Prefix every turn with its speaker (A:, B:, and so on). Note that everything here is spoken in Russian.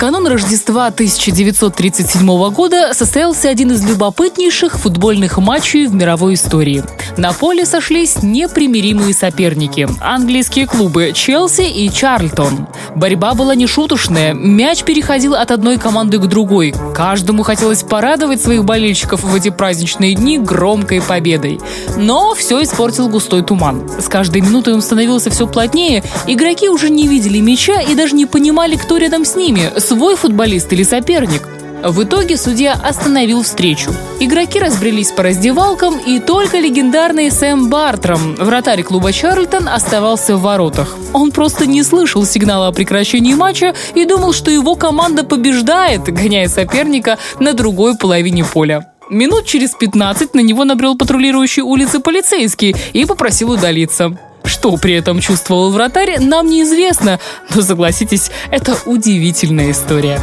A: канун Рождества 1937 года состоялся один из любопытнейших футбольных матчей в мировой истории. На поле сошлись непримиримые соперники – английские клубы Челси и Чарльтон. Борьба была нешуточная, мяч переходил от одной команды к другой. Каждому хотелось порадовать своих болельщиков в эти праздничные дни громкой победой. Но все испортил густой туман. С каждой минутой он становился все плотнее, игроки уже не видели мяча и даже не понимали, кто рядом с ними – свой футболист или соперник. В итоге судья остановил встречу. Игроки разбрелись по раздевалкам, и только легендарный Сэм Бартром, вратарь клуба Чарльтон, оставался в воротах. Он просто не слышал сигнала о прекращении матча и думал, что его команда побеждает, гоняя соперника на другой половине поля. Минут через 15 на него набрел патрулирующий улицы полицейский и попросил удалиться. Что при этом чувствовал вратарь, нам неизвестно, но согласитесь, это удивительная история.